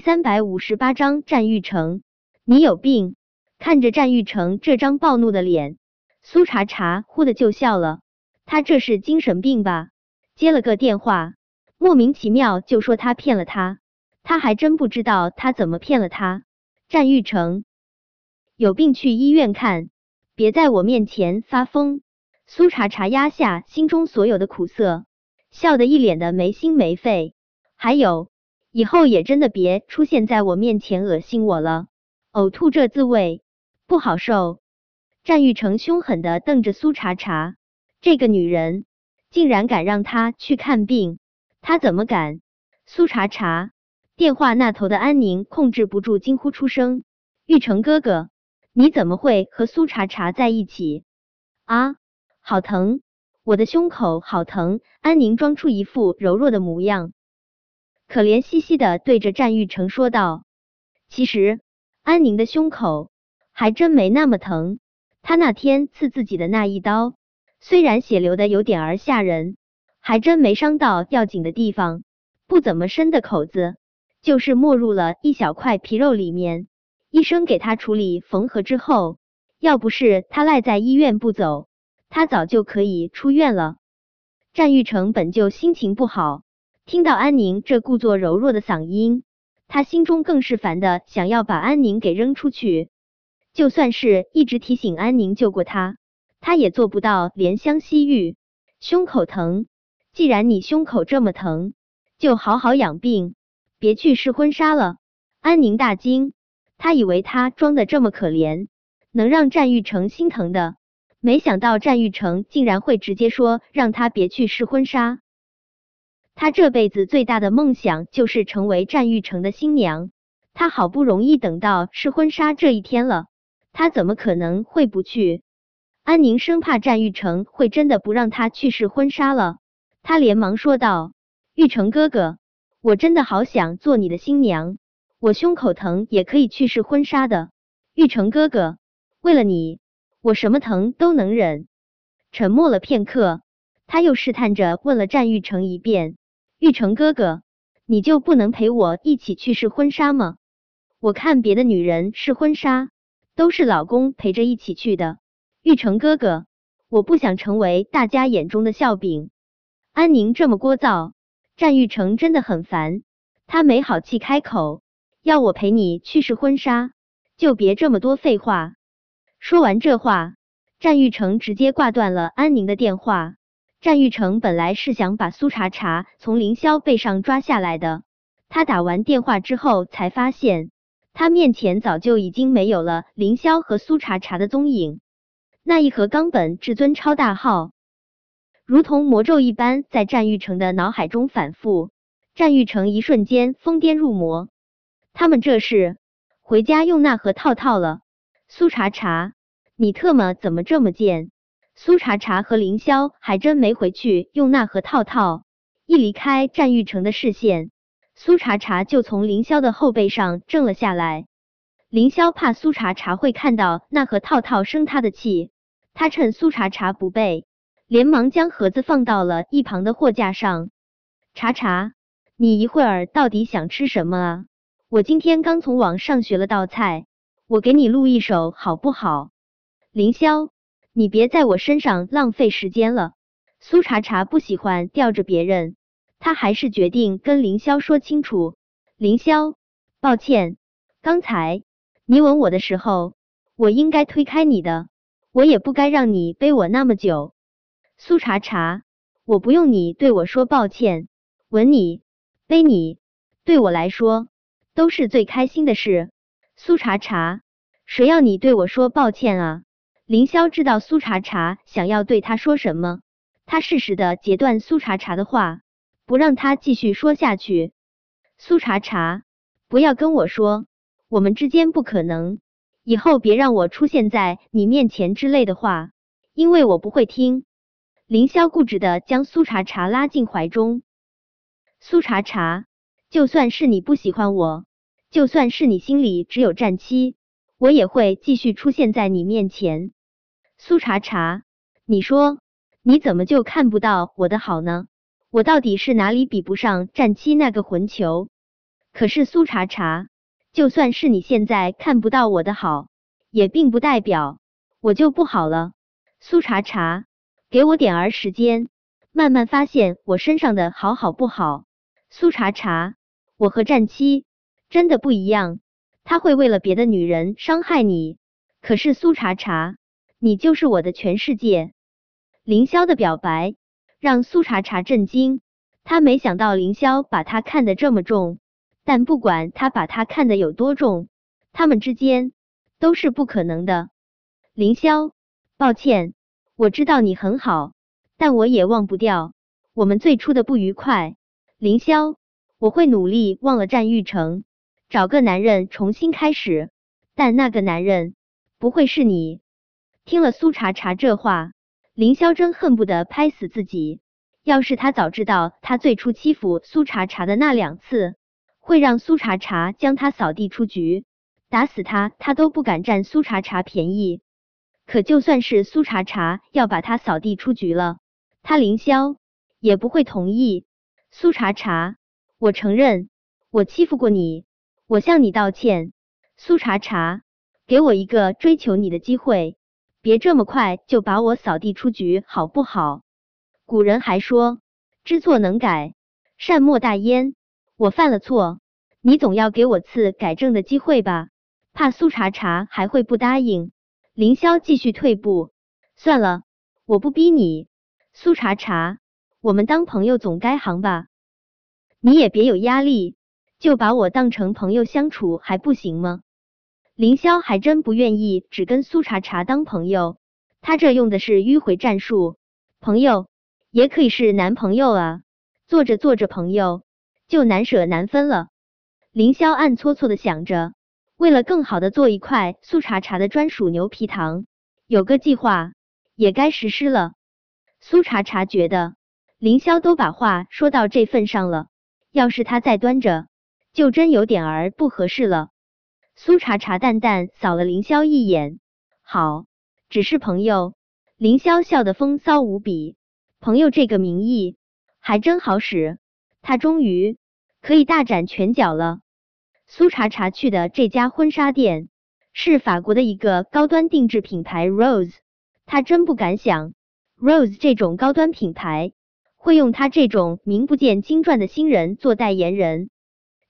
三百五十八章战玉成，你有病！看着战玉成这张暴怒的脸，苏茶茶忽的就笑了。他这是精神病吧？接了个电话，莫名其妙就说他骗了他，他还真不知道他怎么骗了他。战玉成，有病去医院看，别在我面前发疯。苏茶茶压下心中所有的苦涩，笑得一脸的没心没肺。还有。以后也真的别出现在我面前恶心我了，呕吐这滋味不好受。战玉成凶狠的瞪着苏茶茶，这个女人竟然敢让他去看病，他怎么敢？苏茶茶，电话那头的安宁控制不住惊呼出声：“玉成哥哥，你怎么会和苏茶茶在一起？啊，好疼，我的胸口好疼。”安宁装出一副柔弱的模样。可怜兮兮的对着战玉成说道：“其实安宁的胸口还真没那么疼，他那天刺自己的那一刀，虽然血流的有点儿吓人，还真没伤到要紧的地方，不怎么深的口子，就是没入了一小块皮肉里面。医生给他处理缝合之后，要不是他赖在医院不走，他早就可以出院了。”战玉成本就心情不好。听到安宁这故作柔弱的嗓音，他心中更是烦的，想要把安宁给扔出去。就算是一直提醒安宁救过他，他也做不到怜香惜玉。胸口疼，既然你胸口这么疼，就好好养病，别去试婚纱了。安宁大惊，他以为他装的这么可怜，能让战玉成心疼的，没想到战玉成竟然会直接说让他别去试婚纱。他这辈子最大的梦想就是成为战玉成的新娘，他好不容易等到试婚纱这一天了，他怎么可能会不去？安宁生怕战玉成会真的不让他去试婚纱了，他连忙说道：“玉成哥哥，我真的好想做你的新娘，我胸口疼也可以去试婚纱的。玉成哥哥，为了你，我什么疼都能忍。”沉默了片刻，他又试探着问了战玉成一遍。玉成哥哥，你就不能陪我一起去试婚纱吗？我看别的女人试婚纱都是老公陪着一起去的。玉成哥哥，我不想成为大家眼中的笑柄。安宁这么聒噪，战玉成真的很烦。他没好气开口，要我陪你去试婚纱，就别这么多废话。说完这话，战玉成直接挂断了安宁的电话。战玉成本来是想把苏茶茶从凌霄背上抓下来的，他打完电话之后才发现，他面前早就已经没有了凌霄和苏茶茶的踪影。那一盒冈本至尊超大号，如同魔咒一般在战玉成的脑海中反复。战玉成一瞬间疯癫入魔，他们这是回家用那盒套套了？苏茶茶，你特么怎么这么贱？苏茶茶和凌霄还真没回去用那盒套套，一离开战玉成的视线，苏茶茶就从凌霄的后背上挣了下来。凌霄怕苏茶茶会看到那盒套套生他的气，他趁苏茶茶不备，连忙将盒子放到了一旁的货架上。茶茶，你一会儿到底想吃什么啊？我今天刚从网上学了道菜，我给你录一手好不好？凌霄。你别在我身上浪费时间了。苏茶茶不喜欢吊着别人，他还是决定跟凌霄说清楚。凌霄，抱歉，刚才你吻我的时候，我应该推开你的，我也不该让你背我那么久。苏茶茶，我不用你对我说抱歉，吻你、背你，对我来说都是最开心的事。苏茶茶，谁要你对我说抱歉啊？凌霄知道苏茶茶想要对他说什么，他适时的截断苏茶茶的话，不让他继续说下去。苏茶茶，不要跟我说我们之间不可能，以后别让我出现在你面前之类的话，因为我不会听。凌霄固执的将苏茶茶拉进怀中。苏茶茶，就算是你不喜欢我，就算是你心里只有战七，我也会继续出现在你面前。苏茶茶，你说你怎么就看不到我的好呢？我到底是哪里比不上战七那个混球？可是苏茶茶，就算是你现在看不到我的好，也并不代表我就不好了。苏茶茶，给我点儿时间，慢慢发现我身上的好好不好。苏茶茶，我和战七真的不一样，他会为了别的女人伤害你，可是苏茶茶，你就是我的全世界。凌霄的表白让苏茶茶震惊，他没想到凌霄把他看得这么重。但不管他把他看得有多重，他们之间都是不可能的。凌霄，抱歉，我知道你很好，但我也忘不掉我们最初的不愉快。凌霄，我会努力忘了战玉成，找个男人重新开始，但那个男人不会是你。听了苏茶茶这话，凌霄真恨不得拍死自己。要是他早知道他最初欺负苏茶茶的那两次。会让苏茶茶将他扫地出局，打死他，他都不敢占苏茶茶便宜。可就算是苏茶茶要把他扫地出局了，他凌霄也不会同意。苏茶茶，我承认我欺负过你，我向你道歉。苏茶茶，给我一个追求你的机会，别这么快就把我扫地出局，好不好？古人还说，知错能改，善莫大焉。我犯了错，你总要给我次改正的机会吧？怕苏茶茶还会不答应？凌霄继续退步。算了，我不逼你。苏茶茶，我们当朋友总该行吧？你也别有压力，就把我当成朋友相处还不行吗？凌霄还真不愿意只跟苏茶茶当朋友，他这用的是迂回战术。朋友也可以是男朋友啊，做着做着朋友。就难舍难分了。凌霄暗搓搓的想着，为了更好的做一块苏茶茶的专属牛皮糖，有个计划也该实施了。苏茶茶觉得凌霄都把话说到这份上了，要是他再端着，就真有点儿不合适了。苏茶茶淡淡扫了凌霄一眼，好，只是朋友。凌霄笑得风骚无比，朋友这个名义还真好使。他终于。可以大展拳脚了。苏茶茶去的这家婚纱店是法国的一个高端定制品牌 Rose，他真不敢想 Rose 这种高端品牌会用他这种名不见经传的新人做代言人。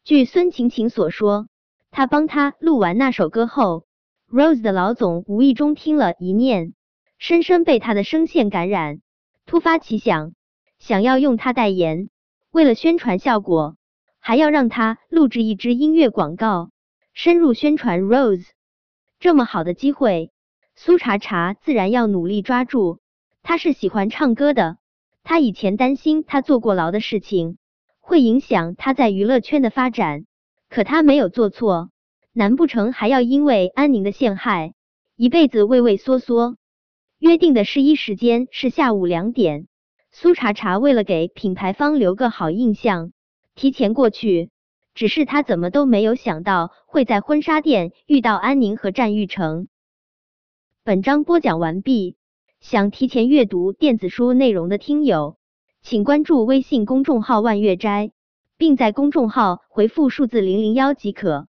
据孙晴晴所说，他帮他录完那首歌后，Rose 的老总无意中听了一念，深深被他的声线感染，突发奇想，想要用他代言。为了宣传效果。还要让他录制一支音乐广告，深入宣传 Rose。这么好的机会，苏茶茶自然要努力抓住。他是喜欢唱歌的，他以前担心他坐过牢的事情会影响他在娱乐圈的发展，可他没有做错，难不成还要因为安宁的陷害，一辈子畏畏缩缩？约定的试衣时间是下午两点，苏茶茶为了给品牌方留个好印象。提前过去，只是他怎么都没有想到会在婚纱店遇到安宁和战玉成。本章播讲完毕，想提前阅读电子书内容的听友，请关注微信公众号“万月斋”，并在公众号回复数字零零幺即可。